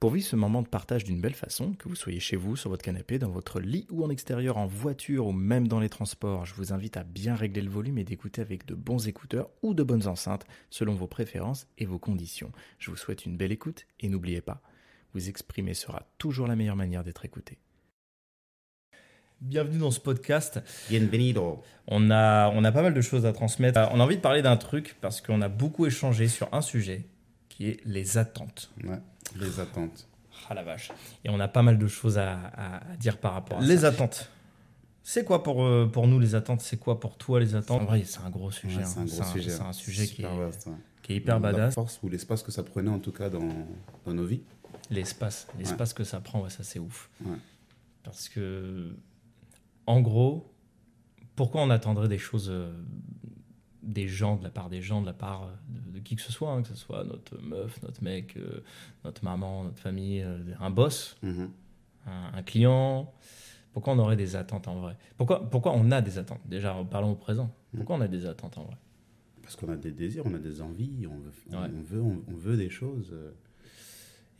Pour vivre ce moment de partage d'une belle façon, que vous soyez chez vous, sur votre canapé, dans votre lit ou en extérieur, en voiture ou même dans les transports, je vous invite à bien régler le volume et d'écouter avec de bons écouteurs ou de bonnes enceintes selon vos préférences et vos conditions. Je vous souhaite une belle écoute et n'oubliez pas, vous exprimer sera toujours la meilleure manière d'être écouté. Bienvenue dans ce podcast. Bienvenido. On a, on a pas mal de choses à transmettre. On a envie de parler d'un truc parce qu'on a beaucoup échangé sur un sujet qui est les attentes. Ouais, les attentes. Ah la vache. Et on a pas mal de choses à, à- à dire par rapport à Les ça. attentes. C'est quoi pour, euh, pour nous les attentes? C'est quoi pour toi les attentes? En vrai, c'est un gros sujet. Ouais, hein. c'est un gros sujet. C'est un sujet qui est, Super vaste, ouais. qui est hyper La badass. force ou l'espace que ça prenait en tout cas dans, dans nos vies. L'espace, l'espace que ça prend, ouais, ça c'est ouf. Ouais. Parce que, en gros, pourquoi on attendrait des choses euh, des gens, de la part des gens, de la part euh, de, de qui que ce soit, hein, que ce soit notre meuf, notre mec, euh, notre maman, notre famille, euh, un boss, Mhm. un, un client Pourquoi on aurait des attentes en vrai? Pourquoi, pourquoi on a des attentes? Déjà, parlons au présent. Pourquoi on a des attentes en vrai? Parce qu'on a des désirs, on a des envies, on veut, on- Ouais. on veut, on, on veut des choses.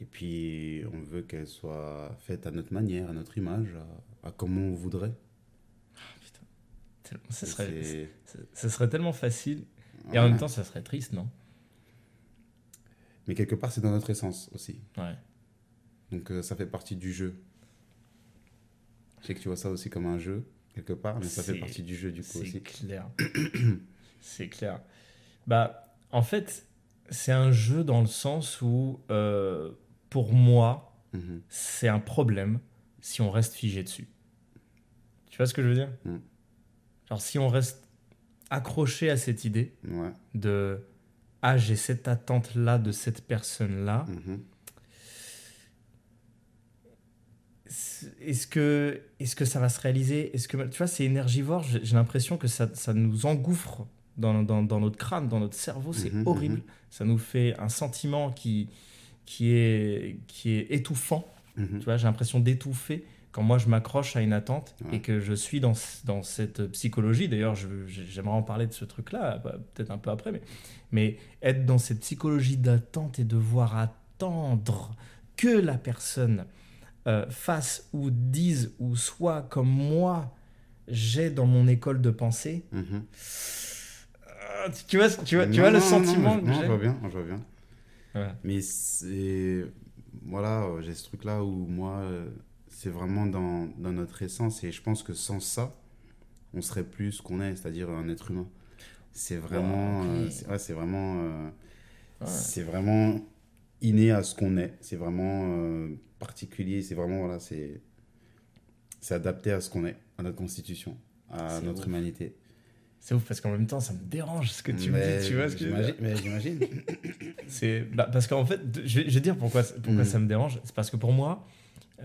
Et puis on veut qu'elles soient faites à notre manière, à notre image, à, à comment on voudrait. Et serait, c'est- ça- ça serait tellement facile. Et en même temps, ça serait triste, non? Mais quelque part, c'est dans notre essence aussi. Ouais. Donc euh, ça fait partie du jeu. Je sais que tu vois ça aussi comme un jeu, quelque part, mais ça fait C'est- partie du jeu du coup C'est aussi. clair. c'est clair. Bah, en fait, c'est un jeu dans le sens où, euh, pour moi, Mhm. c'est un problème si on reste figé dessus. Tu vois ce que je veux dire? Mm. Genre, si on reste accroché à cette idée Ouais. de Ah, j'ai cette attente-là de cette personne-là, Mhm. est-ce que, est que ça va se réaliser? Est-ce que tu vois, c'est énergivore. J'ai l'impression que ça, ça nous engouffre dans, dans, dans notre crâne, dans notre cerveau. C'est Mhm, horrible. mhm. Ça nous fait un sentiment qui, qui, est, qui est étouffant. Tu vois, j'ai l'impression d'étouffer quand moi je m'accroche à une attente Ouais. et que je suis dans, dans cette psychologie. D'ailleurs, j'aimerais en parler de ce truc-là, bah, peut-être un peu après, mais, mais être dans cette psychologie d'attente et devoir attendre que la personne euh, fasse ou dise ou soit comme moi j'ai dans mon école de pensée. Mhm. Ah, tu vois, tu vois, tu vois le non, sentiment non, que je vois bien, je vois bien. Ouais. Mais c'est. Voilà, euh, j'ai ce truc-là où moi, euh, c'est vraiment dans, dans notre essence et je pense que sans ça, on serait plus ce qu'on est, c'est-à-dire un être humain. C'est vraiment. euh, c'est ouais, vraiment. euh, Ouais. C'est vraiment inné à ce qu'on est. C'est vraiment euh, particulier. C'est vraiment. Voilà, c'est. Adapté à ce qu'on est, à notre constitution, à notre ouf. humanité. C'est ouf parce qu'en même temps, ça me dérange ce que tu me Mais dis. Tu vois ce que j'imagine- Mais j'imagine. C'est bah, parce qu'en fait, je vais, je vais dire pourquoi, pourquoi Mhm. ça me dérange. C'est parce que pour moi,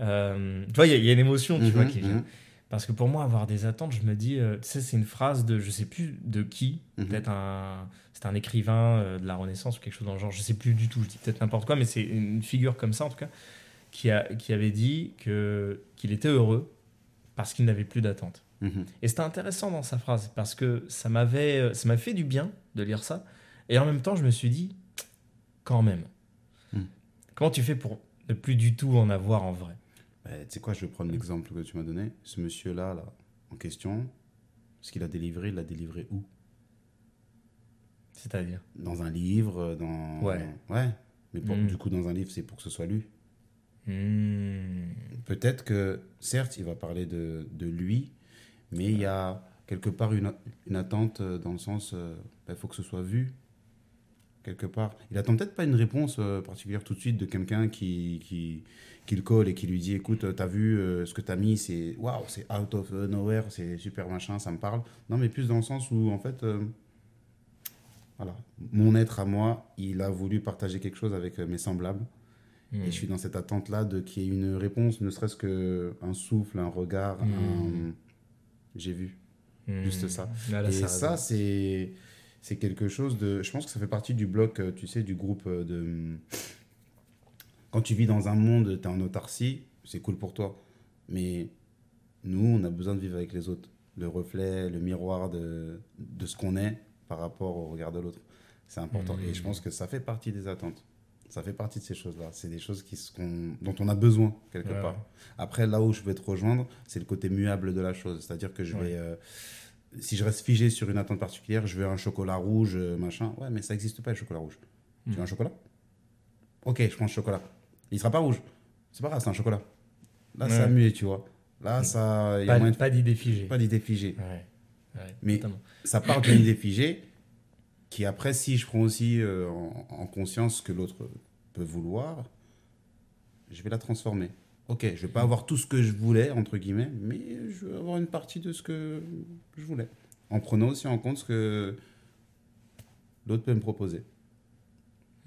euh, tu vois, il y, a- il y a une émotion, tu Mhm, vois, qui vient. mhm. Parce que pour moi, avoir des attentes, je me dis, euh, tu sais, c'est une phrase de, je sais plus de qui, Mhm. peut-être un, c'est un écrivain euh, de la Renaissance ou quelque chose dans le genre. Je sais plus du tout. Je dis peut-être n'importe quoi, mais c'est une figure comme ça en tout cas, qui a, qui avait dit que qu'il était heureux parce qu'il n'avait plus d'attentes. Mhm. Et c'était intéressant dans sa phrase parce que ça m'avait, euh, ça m'a fait du bien de lire ça. Et en même temps, je me suis dit, quand même, comment tu fais pour ne plus du tout en avoir en vrai? Tu sais quoi, je vais prendre l'exemple que tu m'as donné. Ce monsieur-là, là, en question, ce qu'il a délivré, il l'a délivré où? C'est-à-dire? Dans un livre, dans... Ouais. Ouais. Mais pour- Mm. du coup, dans un livre, c'est pour que ce soit lu. Hmm. Peut-être que, certes, il va parler de, de lui, mais il y a quelque part une, une attente euh, dans le sens, il faut que ce soit vu, quelque part. Il attend peut-être pas une réponse euh, particulière tout de suite de quelqu'un qui, qui, qui le colle et qui lui dit, écoute, t'as vu euh, ce que t'as mis, c'est waouh, c'est out of nowhere, c'est super machin, ça me parle. Non, mais plus dans le sens où, en fait, euh, voilà, mon être à moi, il a voulu partager quelque chose avec euh, mes semblables. Hmm. Et je suis dans cette attente-là de qu'il y ait une réponse, ne serait-ce qu'un souffle, un regard, Mm. un... J'ai vu. Hmm. juste ça. Là, là, et ça ça, c'est c'est quelque chose de... Je pense que ça fait partie du bloc, tu sais, du groupe de... Quand tu vis dans un monde, tu es en autarcie, c'est cool pour toi. Mais nous, on a besoin de vivre avec les autres. Le reflet, le miroir de, de ce qu'on est par rapport au regard de l'autre. C'est important. Et je pense que ça fait partie des attentes. Ça fait partie de ces choses-là. C'est des choses qui, qu'on- dont on a besoin, quelque Ouais, part. Après, là où je vais te rejoindre, c'est le côté muable de la chose. C'est-à-dire que je Ouais. vais. euh, si je reste figé sur une attente particulière, je veux un chocolat rouge, euh, machin. Ouais, mais ça n'existe pas, le chocolat rouge. Tu veux un chocolat? Ok, je prends le chocolat. Il sera pas rouge. C'est pas grave, c'est un chocolat. Là, Ouais. ça a mué, tu vois. Là, ça. Y a Pas, d'idée figée. pas d'idée figée. Ouais. Ouais, Mais- ça part d'une idée figée qui après si je prends aussi euh, en, en conscience ce que l'autre peut vouloir je vais la transformer ok je vais pas avoir tout ce que je voulais entre guillemets mais je vais avoir une partie de ce que je voulais en prenant aussi en compte ce que l'autre peut me proposer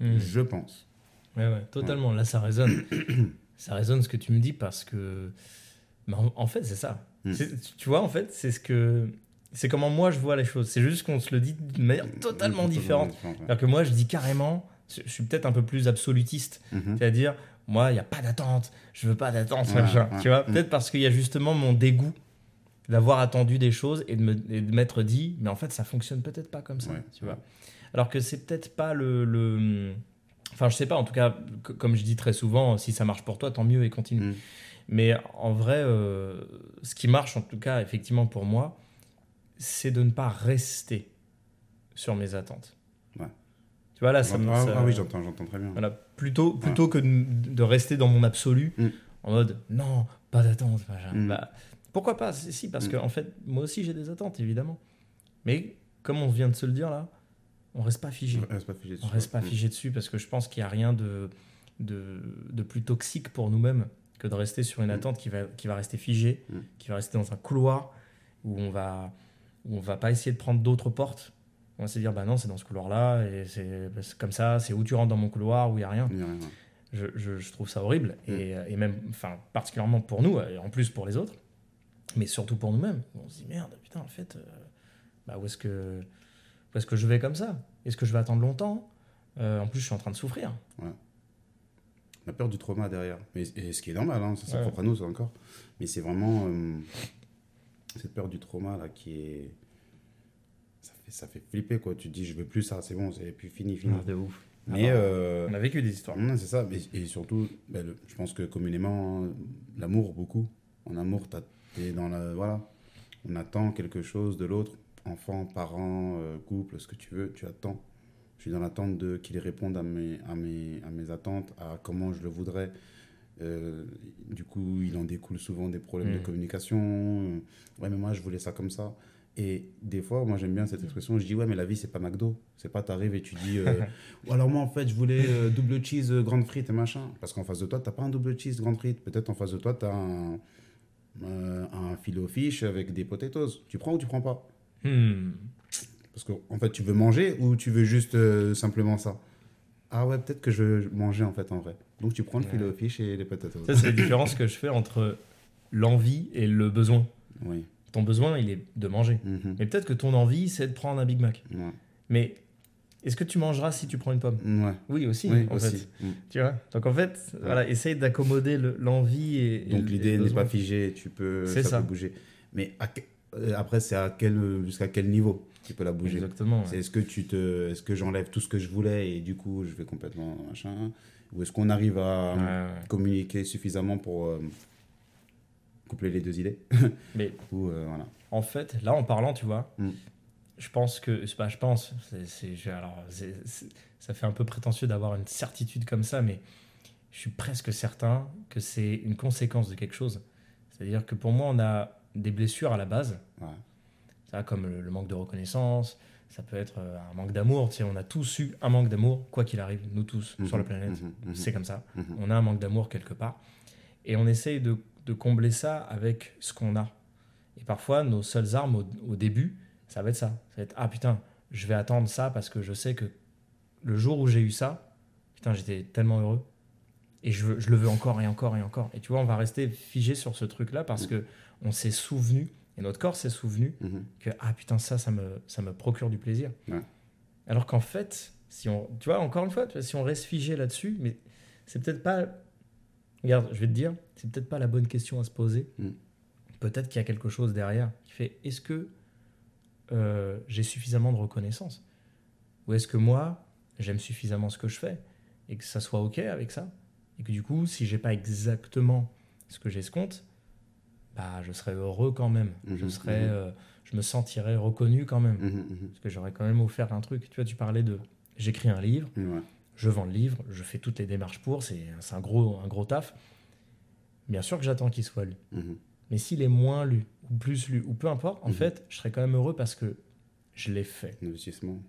Hmm. je pense Ouais, ouais, totalement. Là, ça résonne. ça résonne ce que tu me dis parce que. Mais en, en fait, c'est ça. Mm. Tu vois, en fait, c'est ce que. C'est comment moi je vois les choses. C'est juste qu'on se le dit d'une manière totalement différente. ouais. C'est-à-dire que moi, je dis carrément. Je suis peut-être un peu plus absolutiste. Mhm. C'est-à-dire, moi, il n'y a pas d'attente. Je veux pas d'attente, machin. Tu vois, Mm. peut-être parce qu'il y a justement mon dégoût d'avoir attendu des choses et de m'être dit, mais en fait, ça fonctionne peut-être pas comme ça. Tu vois. Alors que c'est peut-être pas le, le- Enfin, je sais pas, en tout cas, comme je dis très souvent, si ça marche pour toi, tant mieux et continue. Mm. Mais en vrai, euh, ce qui marche, en tout cas, effectivement, pour moi, c'est de ne pas rester sur mes attentes. Ouais. Tu vois, là, ça me. ah, ça- ah oui j'entends j'entends très bien voilà, plutôt, plutôt que de, de rester dans mon absolu, Mm. en mode non, pas d'attente. Mm. Bah, pourquoi pas Si, si, parce Mm. que en fait, moi aussi j'ai des attentes, évidemment. Mais comme on vient de se le dire là, on reste pas figé. On reste pas figé On dessus. reste pas figé dessus parce que je pense qu'il n'y a rien de, de, de plus toxique pour nous-mêmes que de rester sur une Mm. attente qui va, qui va rester figée, Mm. qui va rester dans un couloir où on va, où on va pas essayer de prendre d'autres portes. On va se dire, bah non, c'est dans ce couloir-là, et c'est comme ça, c'est où tu rentres dans mon couloir, où il n'y a rien. Y a rien. Je, je- je trouve ça horrible, Mm. et, et même, enfin, particulièrement pour nous, et en plus pour les autres, mais surtout pour nous-mêmes. On se dit, merde, putain, en fait, euh, bah, où est-ce que, est-ce que je vais comme ça Est-ce que je vais attendre longtemps? Euh, En plus, je suis en train de souffrir. la peur du trauma derrière. Mais, et ce qui est normal, hein, ça c'est Ouais. propre à nous, ça encore. Mais c'est vraiment euh, cette peur du trauma là qui est. Ça fait, ça fait flipper quoi. Tu te dis, je veux plus ça, c'est bon, c'est plus fini, fini. de ouf. Mais. Ah, euh, On a vécu des histoires. non, c'est ça. Mais- et surtout, ben, le- je pense que communément, l'amour, beaucoup. En amour, t'es dans la. Voilà. On attend quelque chose de l'autre. Enfant, parent, euh, couple, ce que tu veux, tu attends. Je suis dans l'attente de qu'il réponde à mes, à, mes, à mes attentes, à comment je le voudrais. Euh, du coup, il en découle souvent des problèmes de Mm. communication. Euh, Ouais, mais moi, je voulais ça comme ça. Et des fois, moi, j'aime bien cette expression. Je dis, ouais, mais la vie, c'est pas McDo. C'est pas, t'arrives et tu dis, euh, ou alors moi, en fait, je voulais euh, double cheese, grande frite et machin. Parce qu'en face de toi, t'as pas un double cheese, grande frite. Peut-être en face de toi, t'as un, un filet au fish avec des potatoes. Tu prends ou tu prends pas? Hmm. Parce qu'en en fait, tu veux manger ou tu veux juste euh, simplement ça? Ah ouais, peut-être que je veux manger en fait en vrai. Donc tu prends le filet au fish et les potatoes. Ça, c'est la différence que je fais entre l'envie et le besoin. Oui. Ton besoin, il est de manger. Mhm. Mais peut-être que ton envie, c'est de prendre un Big Mac. Ouais. Mais est-ce que tu mangeras si tu prends une pomme? Ouais. Oui, aussi, Oui, en aussi. fait. Mm. Tu vois? Donc en fait, voilà, essaye d'accommoder le- l'envie et, et Donc l'idée n'est pas figée, tu peux, ça, ça. peut bouger. Mais à après, c'est à quel, jusqu'à quel niveau tu peux la bouger Exactement. ouais. C'est est-ce que tu te, est-ce que j'enlève tout ce que je voulais et du coup je vais complètement machin, ou est-ce qu'on arrive à Ouais, ouais. communiquer suffisamment pour euh, coupler les deux idées? Mais ou euh, voilà. en fait, là, en parlant, tu vois, Mm. je pense que. c'est pas je pense. c'est- alors, ça fait un peu prétentieux d'avoir une certitude comme ça, mais je suis presque certain que c'est une conséquence de quelque chose. C'est-à-dire que pour moi, on a des blessures à la base, Ouais. ça, comme le, le manque de reconnaissance. Ça peut être euh, un manque d'amour. Tu sais, on a tous eu un manque d'amour, quoi qu'il arrive, nous tous, sur la Mhm, planète. mhm, mhm, C'est comme ça. mhm. On a un manque d'amour quelque part. Et on essaye de, de combler ça avec ce qu'on a. Et parfois, nos seules armes au, au début, ça va être ça. Ça va être Ah putain, je vais attendre ça parce que je sais que le jour où j'ai eu ça, putain, j'étais tellement heureux. Et je, veux- je le veux encore et encore et encore. Et tu vois, on va rester figé sur ce truc-là parce que on s'est souvenu, et notre corps s'est souvenu, Mhm. que ah putain, ça, ça me, ça me procure du plaisir. Ouais. Alors qu'en fait, si on, tu vois, encore une fois, si on reste figé là-dessus, mais c'est peut-être pas. Regarde, je vais te dire, c'est peut-être pas la bonne question à se poser. Mm. Peut-être qu'il y a quelque chose derrière qui fait est-ce que euh, j'ai suffisamment de reconnaissance? Ou est-ce que moi, j'aime suffisamment ce que je fais et que ça soit OK avec ça? Et que du coup, si j'ai pas exactement ce que j'escompte, bah, je serais heureux quand même. je, Mhm, serais, mhm. euh, je me sentirais reconnu quand même. Mhm. Parce que j'aurais quand même offert un truc. Tu vois, tu parlais de j'écris un livre, Ouais. je vends le livre, je fais toutes les démarches pour, c'est un gros, un gros taf. Bien sûr que j'attends qu'il soit lu. Mais s'il est moins lu, ou plus lu, ou peu importe, en fait, je serais quand même heureux parce que je l'ai fait. Investissement.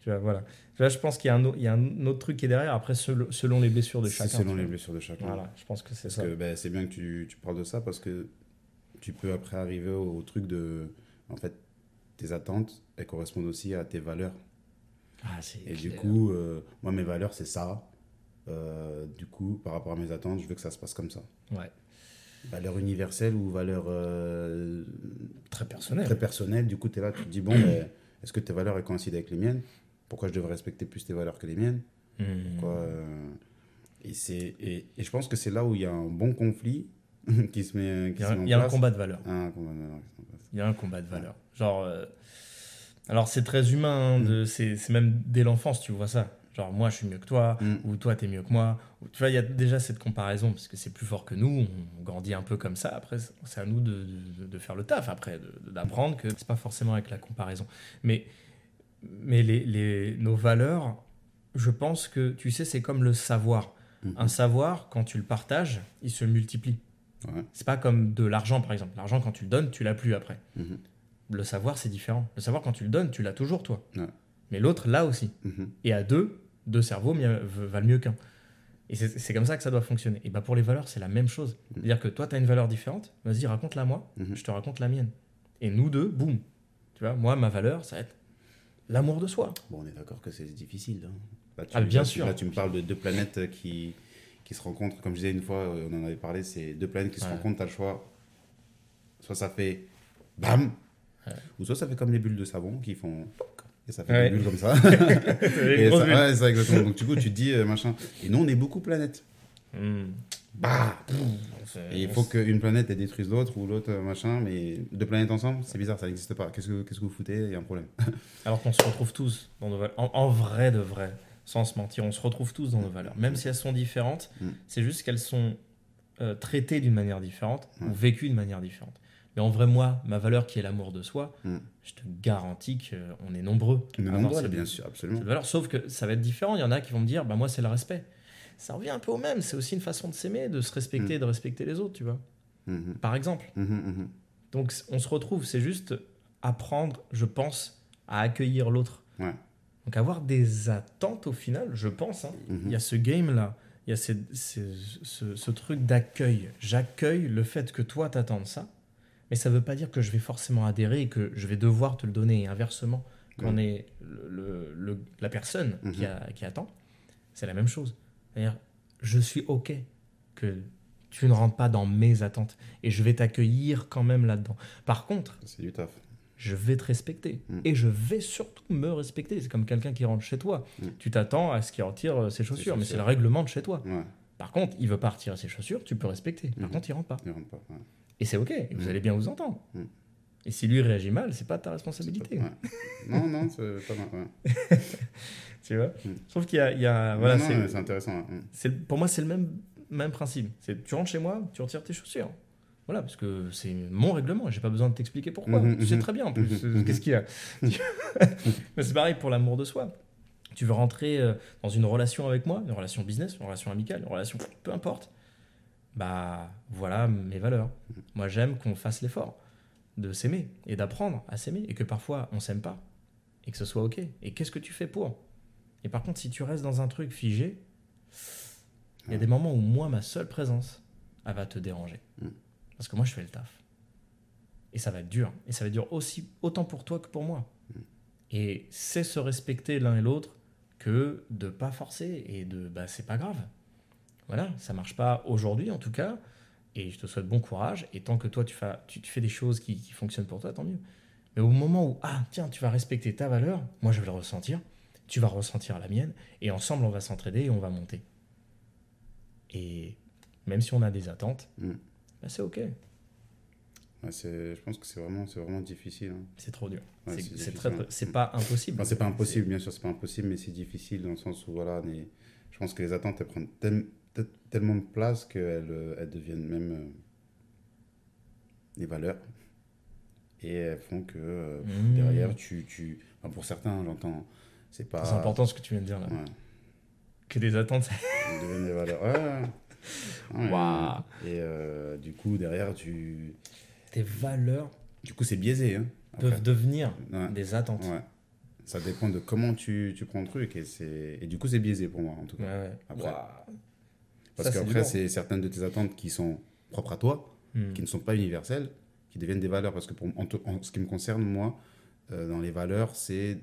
Tu vois, voilà. Vois, je pense qu'il y, y a un autre truc qui est derrière, après, selon, selon les blessures de chacun. selon les blessures de chacun. Voilà, je pense que c'est ça. ben, c'est bien que tu, tu parles de ça parce que tu peux après arriver au, au truc de. En fait, tes attentes, elles correspondent aussi à tes valeurs. Ah, Et du coup, euh, moi, mes valeurs, c'est ça. Euh, du coup, par rapport à mes attentes, je veux que ça se passe comme ça. Ouais, Valeurs universelles ou valeurs euh, très personnel. très personnelles. Du coup, tu es là, tu te dis, bon, ben, est-ce que tes valeurs elles coïncident avec les miennes? Pourquoi je devrais respecter plus tes valeurs que les miennes? Hmm. Et, c'est, et, et je pense que c'est là où il y a un bon conflit qui se met, Il qui y a, se un- met en il y a un combat de. Ah, un combat place. Il y a un combat de valeurs. Genre, euh, alors c'est très humain, hein, de, c'est c'est même dès l'enfance, tu vois ça. Genre, moi, je suis mieux que toi, Mm. ou toi, t'es mieux que moi. Ou- Tu vois, il y a déjà cette comparaison, parce que c'est plus fort que nous, on grandit un peu comme ça. Après, c'est à nous de, de- de faire le taf, après, d'apprendre que c'est pas forcément avec la comparaison. Mais, mais les, les- nos valeurs, je pense que, tu sais, c'est comme le savoir. Mhm. Un savoir, quand tu le partages, il se multiplie. Ouais. C'est pas comme de l'argent, par exemple. L'argent, quand tu le donnes, tu l'as plus après. Mhm. Le savoir, c'est différent. Le savoir, quand tu le donnes, tu l'as toujours, toi. Ouais. Mais l'autre, là aussi. Mhm. Et à deux, deux cerveaux valent mieux qu'un. Et c'est comme ça que ça doit fonctionner. Et bah pour les valeurs, c'est la même chose. C'est-à-dire que toi, tu as une valeur différente, vas-y, raconte-la moi, Mhm. je te raconte la mienne. Et nous deux, boum. Tu vois, moi, ma valeur, ça va être l'amour de soi. Bon, on est d'accord que c'est difficile. hein. Là, tu, Ah, bien là, sûr. Là, tu me parles de deux planètes qui, qui se rencontrent. Comme je disais une fois, euh, on en avait parlé, c'est deux planètes qui se rencontrent, tu as le choix. Soit ça fait bam, Ouais. ou soit ça fait comme les bulles de savon qui font. Et ça fait Ouais. des bulles comme ça. Et ça ouais, ça, exactement. Donc, du coup, tu te dis euh, machin. Et nous, on est beaucoup planètes. Hmm. Bah Et il faut qu'une planète elle détruise l'autre ou l'autre euh, machin, mais deux planètes ensemble, c'est bizarre, ça n'existe pas. Qu'est-ce que, qu'est-ce que vous foutez? Il y a un problème. Alors qu'on se retrouve tous dans nos valeurs. En, en vrai de vrai, sans se mentir, on se retrouve tous dans nos valeurs. Même si elles sont différentes, Mm. c'est juste qu'elles sont euh, traitées d'une manière différente ou vécues d'une manière différente. Mais en vrai, moi, ma valeur qui est l'amour de soi, Mm. je te garantis qu'on est nombreux. À avoir nombreux, ces- bien sûr, absolument. cette valeur. Sauf que ça va être différent. Il y en a qui vont me dire, bah moi, c'est le respect. Ça revient un peu au même. C'est aussi une façon de s'aimer, de se respecter, Mm. de respecter les autres, tu vois. Mhm, Par exemple. mhm, mhm. Donc on se retrouve, c'est juste apprendre, je pense, à accueillir l'autre. Ouais. Donc avoir des attentes au final, je pense. hein. Mhm. Il y a ce game-là, il y a ces- ces- ce, ce truc d'accueil. J'accueille le fait que toi t'attendes ça, mais ça ne veut pas dire que je vais forcément adhérer et que je vais devoir te le donner. Et inversement, quand on est le- le- le- la personne qui, Mhm. a- qui attend, c'est la même chose. C'est-à-dire, je suis OK que tu ne rentres pas dans mes attentes et je vais t'accueillir quand même là-dedans. Par contre, C'est du taf. Je vais te respecter. Mm. Et je vais surtout me respecter. C'est comme quelqu'un qui rentre chez toi. Mm. Tu t'attends à ce qu'il retire euh, ses chaussures, mais c'est le règlement de chez toi. Ouais, Par contre, il veut pas retirer ses chaussures, tu peux respecter. Par Mhm. contre, il rentre pas. il rentre pas. ouais. Et c'est OK, et vous Mm. allez bien vous entendre. Mm. Et si lui réagit mal, c'est pas ta responsabilité. Ouais. Non, non, c'est pas mal. Tu vois Mm. Trouve qu'il y a. il y a- voilà, c'est- intéressant. pour moi, c'est le même, même principe. C'est tu rentres chez moi, tu retires tes chaussures. Voilà, parce que c'est mon règlement, j'ai pas besoin de t'expliquer pourquoi. Mhm, tu sais mhm. très bien en plus. Mhm, mhm. Qu'est-ce qu'il y a Mais c'est pareil pour l'amour de soi. Tu veux rentrer euh, dans une relation avec moi, une relation business, une relation amicale, une relation peu importe. Bah voilà mes valeurs. Moi j'aime qu'on fasse l'effort de s'aimer et d'apprendre à s'aimer et que parfois on s'aime pas et que ce soit ok. Et qu'est-ce que tu fais pour? Et par contre si tu restes dans un truc figé, il y a des moments où moi ma seule présence elle va te déranger Mm. Parce que moi je fais le taf et ça va être dur et ça va être dur aussi autant pour toi que pour moi. Et c'est se respecter l'un et l'autre que de pas forcer et de bah c'est pas grave. Voilà, ça marche pas aujourd'hui en tout cas et je te souhaite bon courage et tant que toi tu fais, tu, tu fais des choses qui, qui fonctionnent pour toi, tant mieux. Mais au moment où ah tiens, tu vas respecter ta valeur, moi je vais le ressentir, tu vas ressentir la mienne et ensemble on va s'entraider et on va monter. Et même si on a des attentes, Mm. Bah, c'est OK, Ouais, je pense que c'est vraiment, vraiment difficile. hein. c'est trop dur. Ouais, C'est- très, pas impossible. Enfin, c'est pas impossible, bien sûr, c'est pas impossible, mais c'est difficile dans le sens où voilà, Je pense que les attentes, elles prennent tel- tel- tellement de place qu'elles euh, elles deviennent même euh, des valeurs. Et elles font que euh, Mmh. derrière, tu. tu... enfin, pour certains, j'entends, c'est pas. C'est important ce que tu viens de dire là. Ouais, Que des attentes. elles deviennent des valeurs. Ouais, Waouh. Et euh, du coup, derrière, tu. Des valeurs Du coup, c'est biaisé. Hein, peuvent devenir Ouais. des attentes. Ouais. Ça dépend de comment tu, tu prends le truc. Et, et du coup, c'est biaisé pour moi, en tout cas. ouais. Après. Parce qu'après, c'est certaines de tes attentes qui sont propres à toi, Hmm. qui ne sont pas universelles, qui deviennent des valeurs. Parce que pour, en, en ce qui me concerne, moi, euh, dans les valeurs, c'est.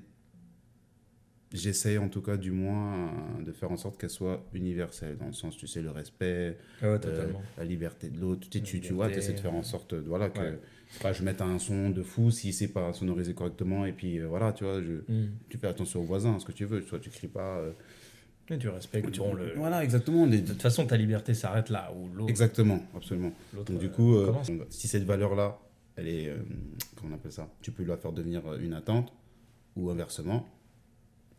J'essaie en tout cas, du moins, euh, de faire en sorte qu'elles soient universelles. Dans le sens, tu sais, le respect, Ouais, euh, la liberté de l'autre. Tu, tu, tu vois, tu essaies de faire en sorte euh, voilà, que Ouais. pas, je mette un son de fou si c'est pas sonorisé correctement. Et puis euh, voilà, tu vois, je, Hmm. tu fais attention aux voisins, ce que tu veux. Soit tu cries pas. euh, Et tu respectes. tu- bon, le... Voilà, exactement. les- De toute façon, ta liberté s'arrête là où l'autre. Exactement, absolument. Donc, du coup, si cette valeur-là, elle est. comment on appelle ça? Tu peux la faire devenir une attente ou inversement.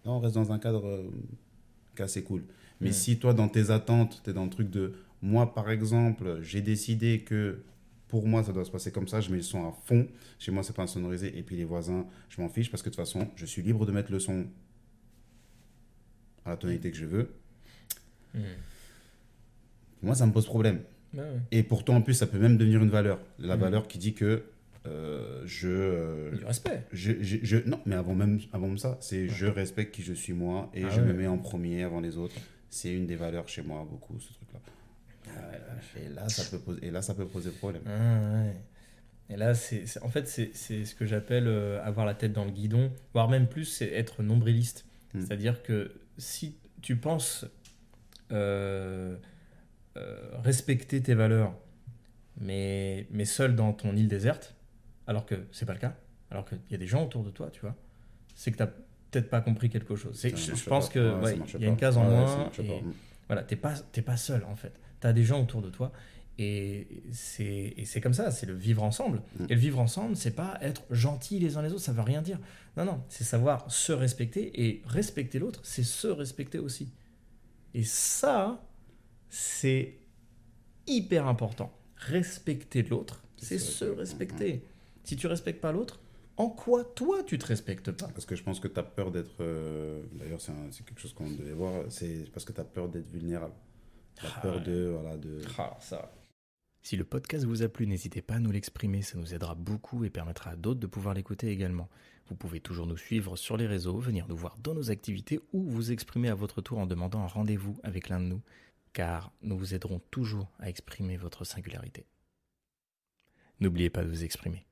On reste dans un cadre euh, assez cool. Mais si toi, dans tes attentes, tu es dans le truc de. Moi, par exemple, j'ai décidé que pour moi, ça doit se passer comme ça, je mets le son à fond. Chez moi, c'est pas sonorisé. Et puis les voisins, je m'en fiche parce que de toute façon, je suis libre de mettre le son à la tonalité que je veux. Moi, ça me pose problème. Ouais, ouais. Et pourtant, en plus, ça peut même devenir une valeur. La Mm. valeur qui dit que euh, je, euh, Du respect. je, je, je- Non, mais avant même, avant même ça, c'est je respecte qui je suis moi et Ah je ouais. me mets en premier avant les autres. C'est une des valeurs chez moi, beaucoup, ce truc-là. Et là, ça peut poser, et là, ça peut poser problème. Ah, ouais. Et là, c'est, en fait, c'est, ce que j'appelle euh, avoir la tête dans le guidon, voire même plus, c'est être nombriliste. Mm. C'est-à-dire que si tu penses euh, euh, respecter tes valeurs, mais, mais seul dans ton île déserte, alors que c'est pas le cas, alors qu'il y a des gens autour de toi, tu vois, c'est que tu peut-être pas compris quelque chose. C'est, je, pense pas. que Ouais, ouais, il y a une case en moins. et- pas. Mm. voilà, t'es pas, t'es pas seul en fait. Tu as des gens autour de toi. Et c'est, et c'est comme ça, c'est le vivre ensemble. Mm. Et le vivre ensemble, c'est pas être gentil les uns les autres, ça veut rien dire. Non, non, c'est savoir se respecter et respecter l'autre, c'est se respecter aussi. Et ça, c'est hyper important. Respecter l'autre, c'est se respecter. Si tu respectes pas l'autre, en quoi toi tu te respectes pas? Parce que je pense que tu as peur d'être. euh, D'ailleurs, c'est quelque chose qu'on devait voir. C'est parce que tu as peur d'être vulnérable. Tu as Ah peur de. Voilà, de... Ah, ça. Si le podcast vous a plu, n'hésitez pas à nous l'exprimer, ça nous aidera beaucoup et permettra à d'autres de pouvoir l'écouter également. Vous pouvez toujours nous suivre sur les réseaux, venir nous voir dans nos activités ou vous exprimer à votre tour en demandant un rendez-vous avec l'un de nous, car nous vous aiderons toujours à exprimer votre singularité. N'oubliez pas de vous exprimer.